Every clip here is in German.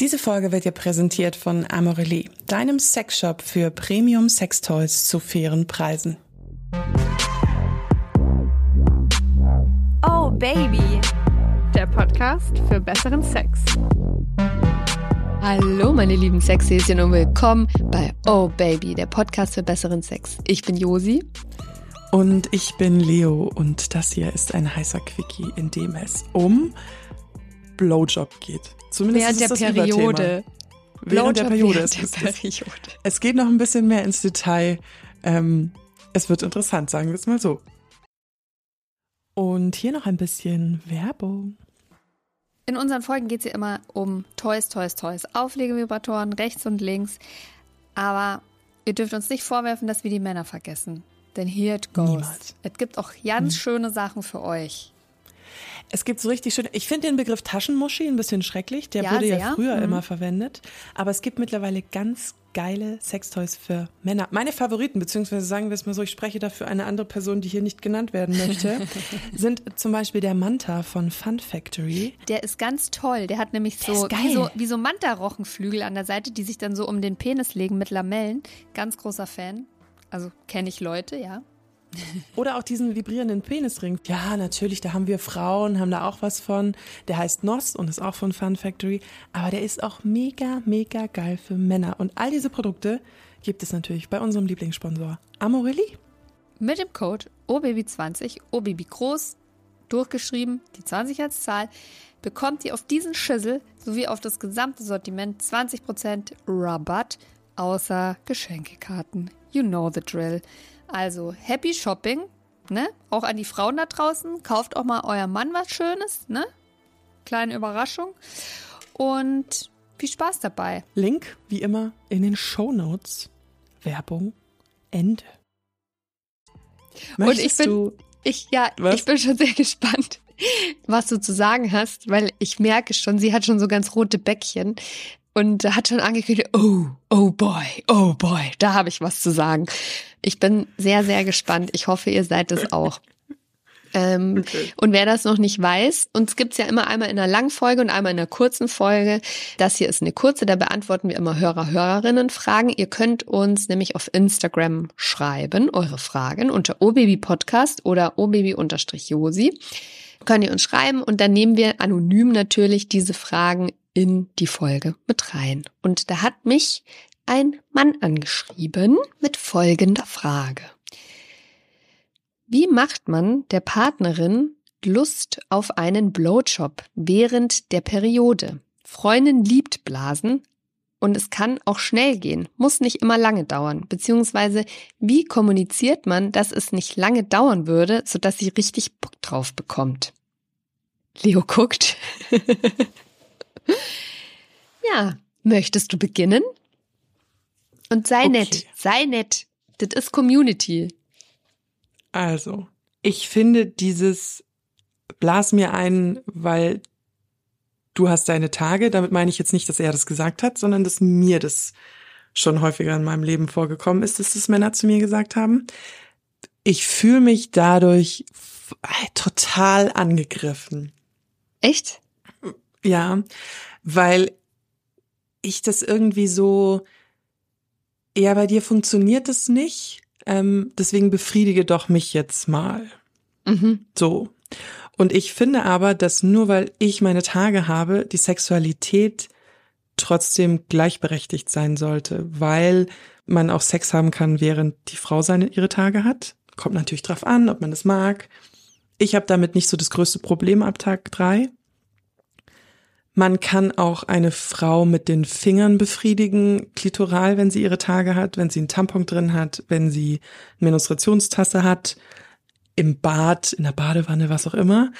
Diese Folge wird dir präsentiert von Amorelie, deinem Sexshop für Premium Sextoys zu fairen Preisen. Oh Baby, der Podcast für besseren Sex. Hallo meine lieben Sexhäschen und willkommen bei Oh Baby, der Podcast für besseren Sex. Ich bin Josi. Und ich bin Leo und das hier ist ein heißer Quickie, in dem es um Blowjob geht. Zumindest während ist der das Periode. Während der Periode. Während Es, der Periode. es geht noch ein bisschen mehr ins Detail. Ähm, es wird interessant, sagen wir es mal so. Und hier noch ein bisschen Werbung. In unseren Folgen geht es ja immer um Toys, Toys, Toys. Auflegevibratoren rechts und links. Aber ihr dürft uns nicht vorwerfen, dass wir die Männer vergessen. Denn here it goes. Niemals. Es gibt auch ganz schöne Sachen für euch. Es gibt so richtig schön. Ich finde den Begriff Taschenmuschi ein bisschen schrecklich. Der Ja, wurde ja sehr. früher Mhm. immer verwendet. Aber es gibt mittlerweile ganz geile Sextoys für Männer. Meine Favoriten, beziehungsweise sagen wir es mal so, ich spreche dafür eine andere Person, die hier nicht genannt werden möchte, sind zum Beispiel der Manta von Fun Factory. Der ist ganz toll. Der hat nämlich Der so wie, so wie so Manta-Rochenflügel an der Seite, die sich dann so um den Penis legen mit Lamellen. Ganz großer Fan. Also kenne ich Leute, ja. Oder auch diesen vibrierenden Penisring. Ja, natürlich, da haben wir Frauen, haben da auch was von. Der heißt Nos und ist auch von Fun Factory. Aber der ist auch mega, mega geil für Männer. Und all diese Produkte gibt es natürlich bei unserem Lieblingssponsor Amorelie. Mit dem Code OBABY20, OBABY groß, durchgeschrieben, die 20 als Zahl, bekommt ihr auf diesen Schüssel sowie auf das gesamte Sortiment 20% Rabatt, außer Geschenkekarten. You know the drill. Also happy shopping, ne? Auch an die Frauen da draußen. Kauft auch mal eurem Mann was Schönes, ne? Kleine Überraschung. Und viel Spaß dabei. Link, wie immer, in den Show Notes. Werbung, Ende. Und ich bin- du Ich, ja, Was? ich bin schon sehr gespannt, was du zu sagen hast, weil ich merke schon, sie hat schon so ganz rote Bäckchen und hat schon angekündigt, oh, oh boy, oh boy, da habe ich was zu sagen. Ich bin sehr, sehr gespannt. Ich hoffe, ihr seid es auch. Ähm, Okay. Und wer das noch nicht weiß, uns gibt's ja immer einmal in einer langen Folge und einmal in einer kurzen Folge. Das hier ist eine kurze, da beantworten wir immer Hörer, Hörerinnen Fragen. Ihr könnt uns nämlich auf Instagram schreiben, eure Fragen unter obabypodcast oder obaby-josi. Könnt ihr uns schreiben und dann nehmen wir anonym natürlich diese Fragen in die Folge mit rein. Und da hat mich ein Mann angeschrieben mit folgender Frage. Wie macht man der Partnerin Lust auf einen Blowjob während der Periode? Freundin liebt Blasen und es kann auch schnell gehen, muss nicht immer lange dauern. Beziehungsweise, wie kommuniziert man, dass es nicht lange dauern würde, sodass sie richtig Bock drauf bekommt? Leo guckt. ja, möchtest du beginnen? Und sei Okay. nett, sei nett. Das ist Community. Also, ich finde dieses Blas mir ein, weil du hast deine Tage. Damit meine ich jetzt nicht, dass er das gesagt hat, sondern dass mir das schon häufiger in meinem Leben vorgekommen ist, dass das Männer zu mir gesagt haben. Ich fühle mich dadurch f- total angegriffen. Echt? Ja, weil ich das irgendwie so, ja, bei dir funktioniert es nicht, ähm, deswegen befriedige doch mich jetzt mal. Mhm. So. Und ich finde aber, dass nur weil ich meine Tage habe, die Sexualität trotzdem gleichberechtigt sein sollte, weil man auch Sex haben kann, während die Frau seine ihre Tage hat. Kommt natürlich drauf an, ob man das mag. Ich habe damit nicht so das größte Problem ab Tag drei. Man kann auch eine Frau mit den Fingern befriedigen, klitoral, wenn sie ihre Tage hat, wenn sie einen Tampon drin hat, wenn sie eine Menstruationstasse hat, im Bad, in der Badewanne, was auch immer.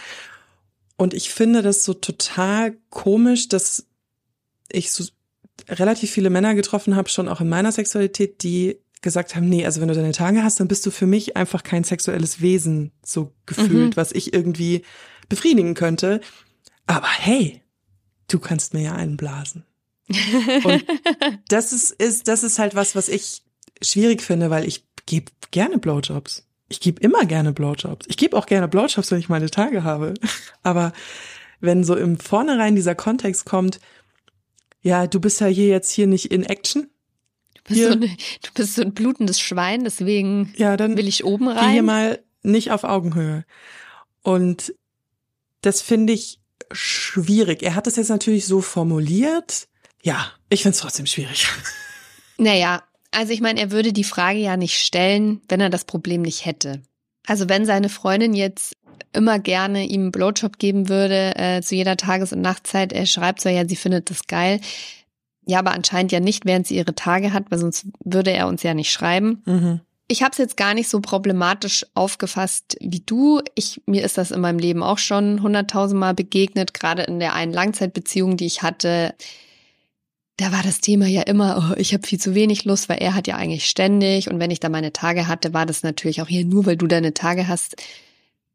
Und ich finde das so total komisch, dass ich so relativ viele Männer getroffen habe, schon auch in meiner Sexualität, die gesagt haben, nee, also wenn du deine Tage hast, dann bist du für mich einfach kein sexuelles Wesen so gefühlt, Mhm. was ich irgendwie befriedigen könnte. Aber hey, du kannst mir ja einen blasen. Und das ist, ist, das ist halt was, was ich schwierig finde, weil ich gebe gerne Blowjobs. Ich gebe immer gerne Blowjobs. Ich gebe auch gerne Blowjobs, wenn ich meine Tage habe. Aber wenn so im Vornherein dieser Kontext kommt, ja, du bist ja hier jetzt hier nicht in Action. Du bist, so, eine, du bist so ein blutendes Schwein, deswegen ja, dann will ich oben rein. Geh hier mal nicht auf Augenhöhe. Und das finde ich schwierig. Er hat es jetzt natürlich so formuliert. Ja, ich finde es trotzdem schwierig. Naja, also ich meine, er würde die Frage ja nicht stellen, wenn er das Problem nicht hätte. Also wenn seine Freundin jetzt immer gerne ihm einen Blowjob geben würde äh, zu jeder Tages- und Nachtzeit, er schreibt zwar ja, sie findet das geil, ja, aber anscheinend ja nicht, während sie ihre Tage hat, weil sonst würde er uns ja nicht schreiben. Mhm. Ich habe es jetzt gar nicht so problematisch aufgefasst wie du. Ich, mir ist das in meinem Leben auch schon hunderttausendmal begegnet, gerade in der einen Langzeitbeziehung, die ich hatte da war das Thema ja immer, oh, ich habe viel zu wenig Lust, weil er hat ja eigentlich ständig und wenn ich da meine Tage hatte, war das natürlich auch hier nur, weil du deine Tage hast,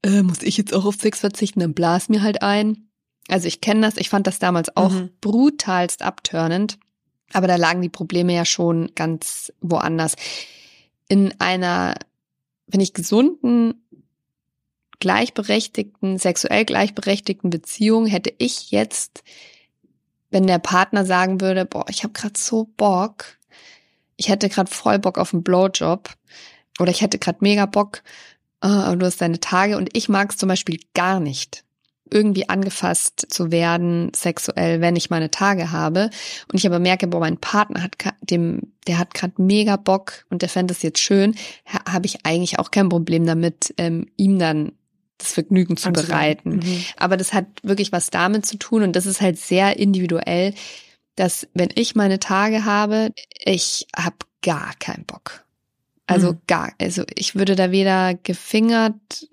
äh, muss ich jetzt auch auf Sex verzichten, dann blas mir halt ein. Also ich kenne das, ich fand das damals auch Mhm. brutalst abturnend, aber da lagen die Probleme ja schon ganz woanders. In einer, finde ich, gesunden, gleichberechtigten, sexuell gleichberechtigten Beziehung hätte ich jetzt wenn der Partner sagen würde, boah, ich habe gerade so Bock, ich hätte gerade voll Bock auf einen Blowjob oder ich hätte gerade mega Bock, äh, du hast deine Tage und ich mag es zum Beispiel gar nicht, irgendwie angefasst zu werden sexuell, wenn ich meine Tage habe und ich aber merke, boah, mein Partner hat dem, der hat gerade mega Bock und der fände es jetzt schön, ha- habe ich eigentlich auch kein Problem damit, ähm, ihm dann das Vergnügen zu bereiten. Mhm. Aber das hat wirklich was damit zu tun und das ist halt sehr individuell, dass wenn ich meine Tage habe, ich habe gar keinen Bock. Also Mhm. gar, also ich würde da weder gefingert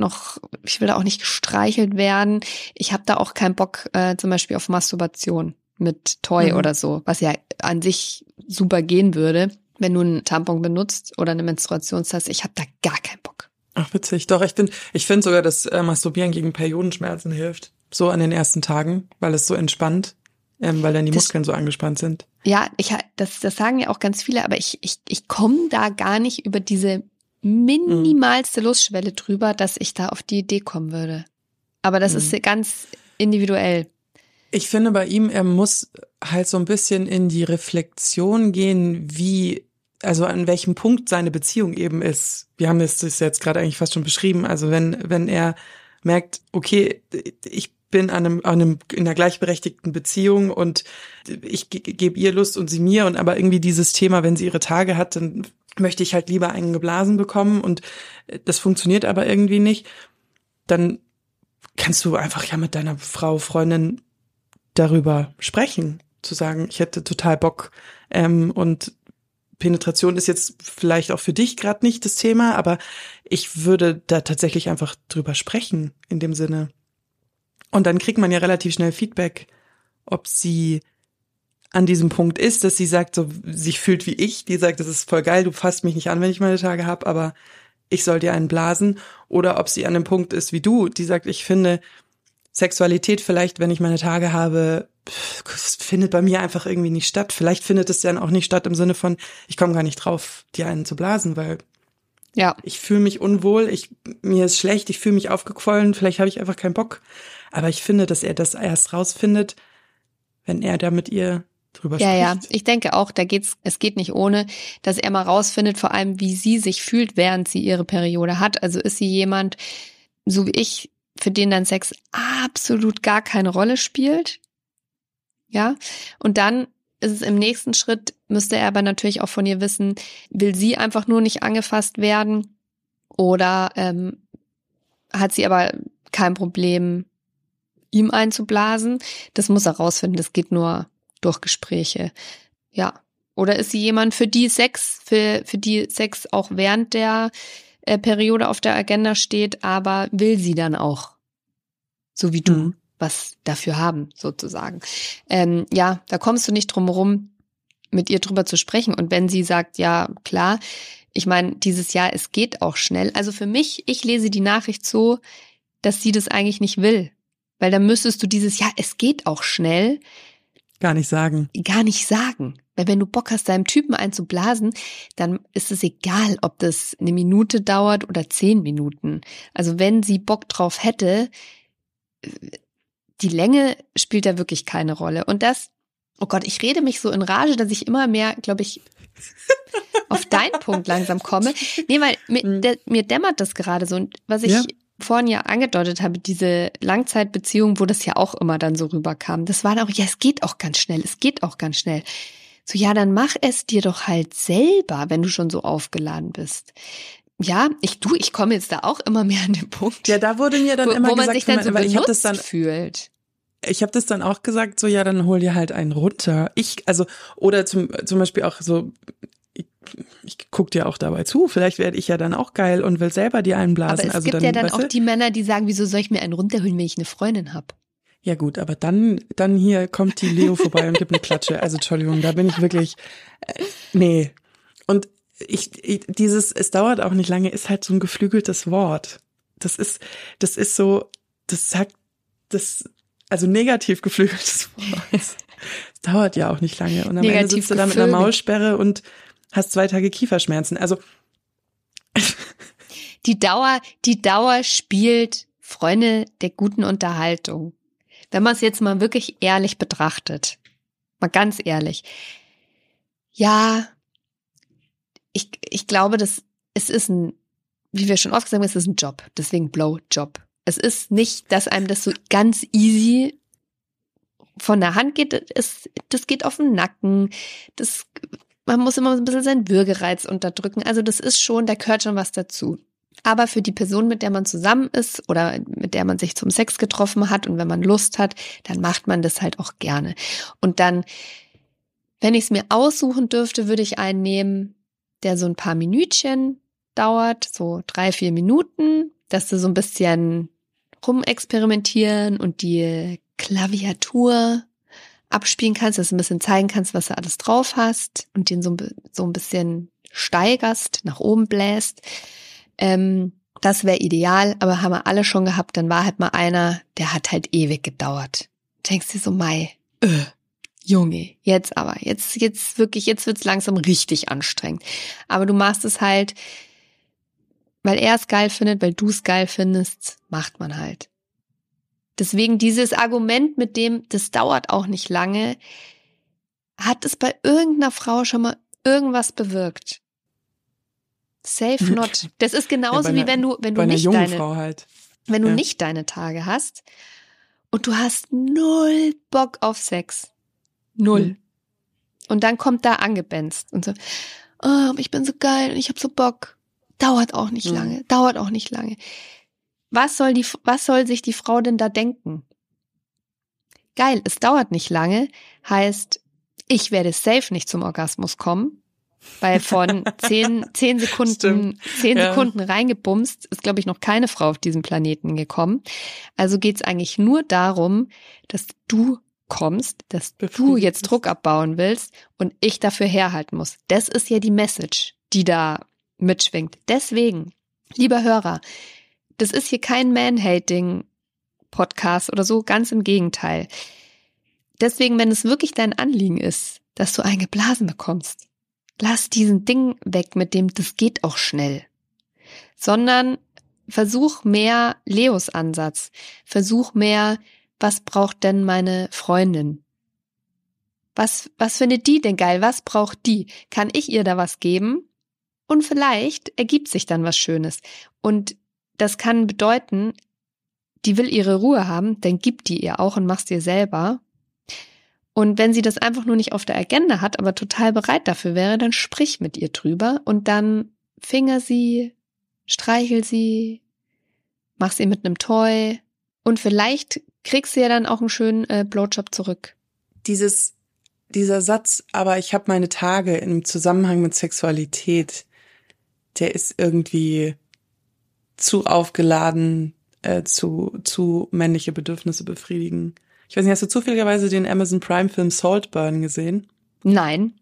noch, ich will da auch nicht gestreichelt werden. Ich habe da auch keinen Bock äh, zum Beispiel auf Masturbation mit Toy Mhm. oder so, was ja an sich super gehen würde, wenn du einen Tampon benutzt oder eine Menstruationstasse. Ich habe da gar keinen Bock. Ach, witzig. Doch, ich finde ich finde sogar, dass äh, Masturbieren gegen Periodenschmerzen hilft. So an den ersten Tagen, weil es so entspannt, ähm, weil dann die Das- Muskeln so angespannt sind. Ja, ich, das, das sagen ja auch ganz viele, aber ich, ich, ich komme da gar nicht über diese minimalste Lustschwelle drüber, dass ich da auf die Idee kommen würde. Aber das Mhm. ist ganz individuell. Ich finde bei ihm, er muss halt so ein bisschen in die Reflexion gehen, wie, also an welchem Punkt seine Beziehung eben ist. Wir haben es das jetzt gerade eigentlich fast schon beschrieben. Also wenn, wenn er merkt, okay, ich bin an einem, an einem, in einer gleichberechtigten Beziehung und ich ge- gebe ihr Lust und sie mir und aber irgendwie dieses Thema, wenn sie ihre Tage hat, dann möchte ich halt lieber einen geblasen bekommen und das funktioniert aber irgendwie nicht, dann kannst du einfach ja mit deiner Frau, Freundin darüber sprechen, zu sagen, ich hätte total Bock ähm, und Penetration ist jetzt vielleicht auch für dich gerade nicht das Thema, aber ich würde da tatsächlich einfach drüber sprechen in dem Sinne. Und dann kriegt man ja relativ schnell Feedback, ob sie an diesem Punkt ist, dass sie sagt, so sich fühlt wie ich, die sagt, das ist voll geil, du fasst mich nicht an, wenn ich meine Tage habe, aber ich soll dir einen blasen, oder ob sie an dem Punkt ist wie du, die sagt, ich finde Sexualität vielleicht, wenn ich meine Tage habe, findet bei mir einfach irgendwie nicht statt. Vielleicht findet es dann auch nicht statt im Sinne von, ich komme gar nicht drauf, dir einen zu blasen, weil Ja, ich fühle mich unwohl, ich mir ist schlecht, ich fühle mich aufgequollen, vielleicht habe ich einfach keinen Bock. Aber ich finde, dass er das erst rausfindet, wenn er da mit ihr drüber ja, ja. spricht. Ich denke auch, da geht's, es geht nicht ohne, dass er mal rausfindet, vor allem, wie sie sich fühlt, während sie ihre Periode hat. Also ist sie jemand, so wie ich, für den dann Sex absolut gar keine Rolle spielt. Ja. Und dann ist es im nächsten Schritt, müsste er aber natürlich auch von ihr wissen, will sie einfach nur nicht angefasst werden oder ähm, hat sie aber kein Problem, ihm einzublasen. Das muss er rausfinden. Das geht nur durch Gespräche. Ja. Oder ist sie jemand, für die Sex, für, für die Sex auch während der äh, Periode auf der Agenda steht, aber will sie dann auch, so wie du, Mhm. was dafür haben, sozusagen. Ähm, ja, da kommst du nicht drum herum, mit ihr drüber zu sprechen. Und wenn sie sagt, ja, klar, ich meine, dieses Jahr, es geht auch schnell. Also für mich, ich lese die Nachricht so, dass sie das eigentlich nicht will. Weil dann müsstest du dieses Jahr, es geht auch schnell, Gar nicht sagen. gar nicht sagen. Weil wenn du Bock hast, deinem Typen einzublasen, dann ist es egal, ob das eine Minute dauert oder zehn Minuten. Also wenn sie Bock drauf hätte, die Länge spielt da wirklich keine Rolle. Und das Oh Gott, ich rede mich so in Rage, dass ich immer mehr, glaube ich, auf deinen Punkt langsam komme. Nee, weil mir, der, mir dämmert das gerade so. Und was ich Ja. Vorhin ja angedeutet habe, diese Langzeitbeziehung, wo das ja auch immer dann so rüberkam, das war dann auch, ja, es geht auch ganz schnell, es geht auch ganz schnell. So, ja, dann mach es dir doch halt selber, wenn du schon so aufgeladen bist. Ja, ich du, ich komme jetzt da auch immer mehr an den Punkt, Ja, da wurde mir dann wo, immer wo man gesagt, sich dann so weil ich habe das dann fühlt. ich habe das dann auch gesagt, so ja, dann hol dir halt einen runter. Ich, also, oder zum, zum Beispiel auch so, ich, guck dir auch dabei zu, vielleicht werde ich ja dann auch geil und will selber dir einen blasen. Aber es also gibt dann, ja dann auch die Männer, die sagen, wieso soll ich mir einen runterholen, wenn ich eine Freundin hab? Ja gut, aber dann, dann hier kommt die Leo vorbei und gibt eine Klatsche. Also Entschuldigung, da bin ich wirklich, äh, nee. Und ich, ich, dieses, es dauert auch nicht lange, ist halt so ein geflügeltes Wort. Das ist, das ist so, das sagt, das, also negativ geflügeltes Wort. Es dauert ja auch nicht lange. Und am Ende Negativ sitzt du da mit einer. Maulsperre und hast zwei Tage Kieferschmerzen. Also, Die Dauer, die Dauer spielt Freunde der guten Unterhaltung. Wenn man es jetzt mal wirklich ehrlich betrachtet, mal ganz ehrlich. Ja, ich, ich glaube, dass es ist ein, wie wir schon oft gesagt haben, es ist ein Job. Deswegen Blowjob. Es ist nicht, dass einem das so ganz easy von der Hand geht. Es, das geht auf den Nacken. Das, man muss immer ein bisschen seinen Würgereiz unterdrücken. Also das ist schon, da gehört schon was dazu. Aber für die Person, mit der man zusammen ist oder mit der man sich zum Sex getroffen hat und wenn man Lust hat, dann macht man das halt auch gerne. Und dann, wenn ich es mir aussuchen dürfte, würde ich einen nehmen, der so ein paar Minütchen dauert, so drei, vier Minuten, dass du so ein bisschen rumexperimentieren und die Klaviatur abspielen kannst, dass du ein bisschen zeigen kannst, was du alles drauf hast und den so, so ein bisschen steigerst, nach oben bläst. Ähm, das wäre ideal, aber haben wir alle schon gehabt, dann war halt mal einer, der hat halt ewig gedauert. Denkst du so, Mai, äh, Junge, jetzt aber, jetzt, jetzt wirklich, jetzt wird's langsam richtig anstrengend. Aber du machst es halt, weil er es geil findet, weil du es geil findest, macht man halt. Deswegen dieses Argument mit dem, das dauert auch nicht lange, hat es bei irgendeiner Frau schon mal irgendwas bewirkt? Safe not. Das ist genauso Ja, bei wie einer- wenn du, wenn du einer nicht deine, halt. wenn du Ja. nicht deine Tage hast und du hast null Bock auf Sex. Null. Mhm. Und dann kommt da angebenzt und so, oh, ich bin so geil und ich hab so Bock. Dauert auch nicht Mhm. lange, dauert auch nicht lange. Was soll die, was soll sich die Frau denn da denken? Geil, es dauert nicht lange, heißt, ich werde safe nicht zum Orgasmus kommen, weil von zehn, zehn Sekunden, Stimmt. zehn Ja. Sekunden reingebumst ist, glaube ich, noch keine Frau auf diesem Planeten gekommen. Also geht's eigentlich nur darum, dass du kommst, dass du jetzt. Druck abbauen willst und ich dafür herhalten muss. Das ist ja die Message, die da mitschwingt. Deswegen, lieber Hörer, das ist hier kein Man-Hating-Podcast oder so, ganz im Gegenteil. Deswegen, wenn es wirklich dein Anliegen ist, dass du einen geblasen bekommst, lass diesen Ding weg mit dem, das geht auch schnell. Sondern versuch mehr Leos Ansatz. Versuch mehr, was braucht denn meine Freundin? Was, was findet die denn geil? Was braucht die? Kann ich ihr da was geben? Und vielleicht ergibt sich dann was Schönes. Und das kann bedeuten, die will ihre Ruhe haben, dann gib die ihr auch und mach's ihr selber. Und wenn sie das einfach nur nicht auf der Agenda hat, aber total bereit dafür wäre, dann sprich mit ihr drüber und dann finger sie, streichel sie, mach sie mit einem Toy und vielleicht kriegst du ja dann auch einen schönen äh, Blowjob zurück. Dieses, dieser Satz, aber ich habe meine Tage im Zusammenhang mit Sexualität, der ist irgendwie zu aufgeladen, äh, zu, zu männliche Bedürfnisse befriedigen. Ich weiß nicht, hast du zufälligerweise den Amazon Prime Film Saltburn gesehen? Nein.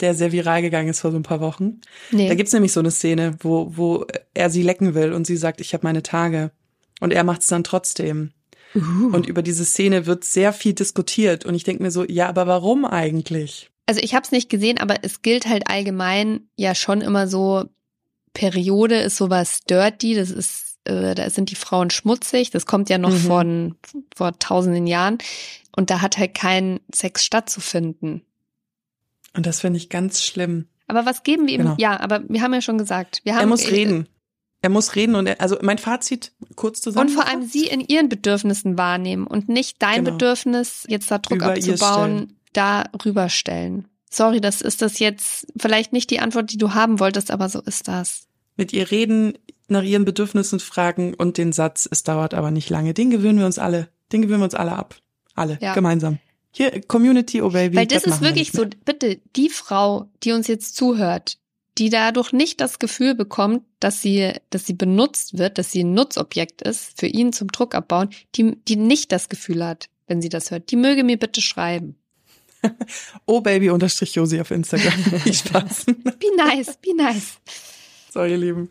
Der sehr viral gegangen ist vor so ein paar Wochen. Nee. Da gibt's nämlich so eine Szene, wo, wo er sie lecken will und sie sagt, ich habe meine Tage. Und er macht's dann trotzdem. Uh. Und über diese Szene wird sehr viel diskutiert. Und ich denke mir so, ja, aber warum eigentlich? Also ich habe es nicht gesehen, aber es gilt halt allgemein ja schon immer so, Periode ist sowas dirty, das ist, äh, da sind die Frauen schmutzig, das kommt ja noch Mhm. von vor tausenden Jahren. und da hat halt kein Sex stattzufinden. Und das finde ich ganz schlimm. Aber was geben wir ihm? Genau. Ja, aber wir haben ja schon gesagt, wir haben Er muss reden. Er muss reden und er, also mein Fazit kurz zusammen. Und vor allem sie in ihren Bedürfnissen wahrnehmen und nicht dein Genau. Bedürfnis, jetzt da Druck Über abzubauen, stellen. da rüberstellen. Sorry, das ist das jetzt vielleicht nicht die Antwort, die du haben wolltest, aber so ist das. mit ihr reden, nach ihren Bedürfnissen fragen und den Satz, es dauert aber nicht lange. Den gewöhnen wir uns alle. Den gewöhnen wir uns alle ab. Alle. Ja. Gemeinsam. Hier, Community, oh Baby. Weil das, ist machen wir wirklich nicht so, bitte, die Frau, die uns jetzt zuhört, die dadurch nicht das Gefühl bekommt, dass sie, dass sie benutzt wird, dass sie ein Nutzobjekt ist, für ihn zum Druck abbauen, die, die nicht das Gefühl hat, wenn sie das hört, die möge mir bitte schreiben. Oh Baby unterstrich Josi auf Instagram. Viel Spaß. Be nice, be nice. So, ihr Lieben.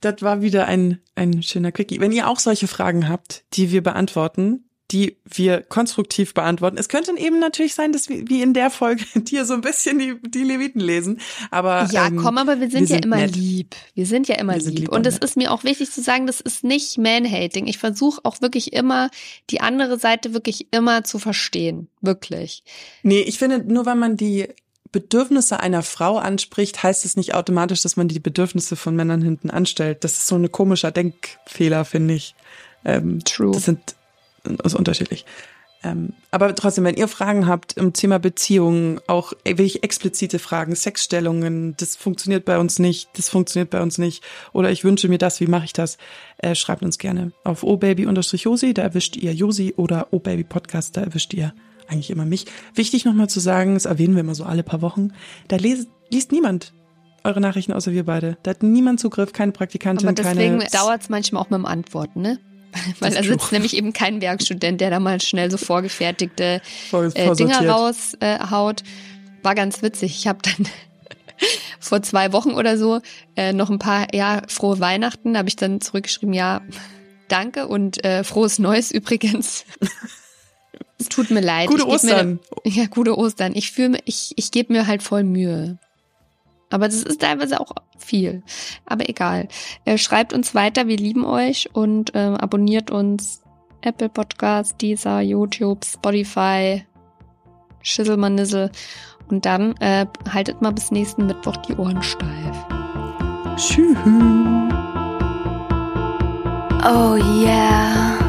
Das war wieder ein, ein schöner Quickie. Wenn ihr auch solche Fragen habt, die wir beantworten, die wir konstruktiv beantworten. Es könnte eben natürlich sein, dass wir, wie in der Folge, dir so ein bisschen die, die Leviten lesen. Aber Ja, ähm, komm, aber wir sind wir ja sind immer nett. lieb. Wir sind ja immer lieb. lieb Und es ist mir auch wichtig zu sagen, das ist nicht Man-Hating. Ich versuche auch wirklich immer, die andere Seite wirklich immer zu verstehen. Wirklich. Nee, ich finde, nur weil man die Bedürfnisse einer Frau anspricht, heißt es nicht automatisch, dass man die Bedürfnisse von Männern hinten anstellt. Das ist so ein komischer Denkfehler, finde ich. Ähm, True. Das sind ist unterschiedlich. Ähm, aber trotzdem, wenn ihr Fragen habt im Thema Beziehungen, auch wirklich explizite Fragen, Sexstellungen, das funktioniert bei uns nicht, das funktioniert bei uns nicht, oder ich wünsche mir das, wie mache ich das, äh, schreibt uns gerne auf obaby-josi, da erwischt ihr Josi, oder obaby-podcast, da erwischt ihr eigentlich immer mich. Wichtig nochmal zu sagen, das erwähnen wir immer so alle paar Wochen, da les, liest niemand eure Nachrichten außer wir beide. Da hat niemand Zugriff, keine Praktikantin, Aber deswegen keine... dauert es manchmal auch mit dem Antworten, ne? Weil da sitzt nämlich eben kein Werkstudent, der da mal schnell so vorgefertigte Vor- äh. Dinger raushaut. Äh. War ganz witzig. Ich habe dann vor zwei Wochen oder so äh, noch ein paar, ja, frohe Weihnachten, habe ich dann zurückgeschrieben, ja, danke und äh, frohes Neues übrigens. es tut mir leid. Gute Ostern. Mir, ja, gute Ostern. Ich fühle ich, ich gebe mir halt voll Mühe. Aber das ist teilweise auch viel. Aber egal. Äh, schreibt uns weiter, wir lieben euch und äh, abonniert uns Apple Podcast, Deezer, YouTube, Spotify, Schisselmannissel. Und dann äh, haltet mal bis nächsten Mittwoch die Ohren steif. Tschüss. Oh yeah.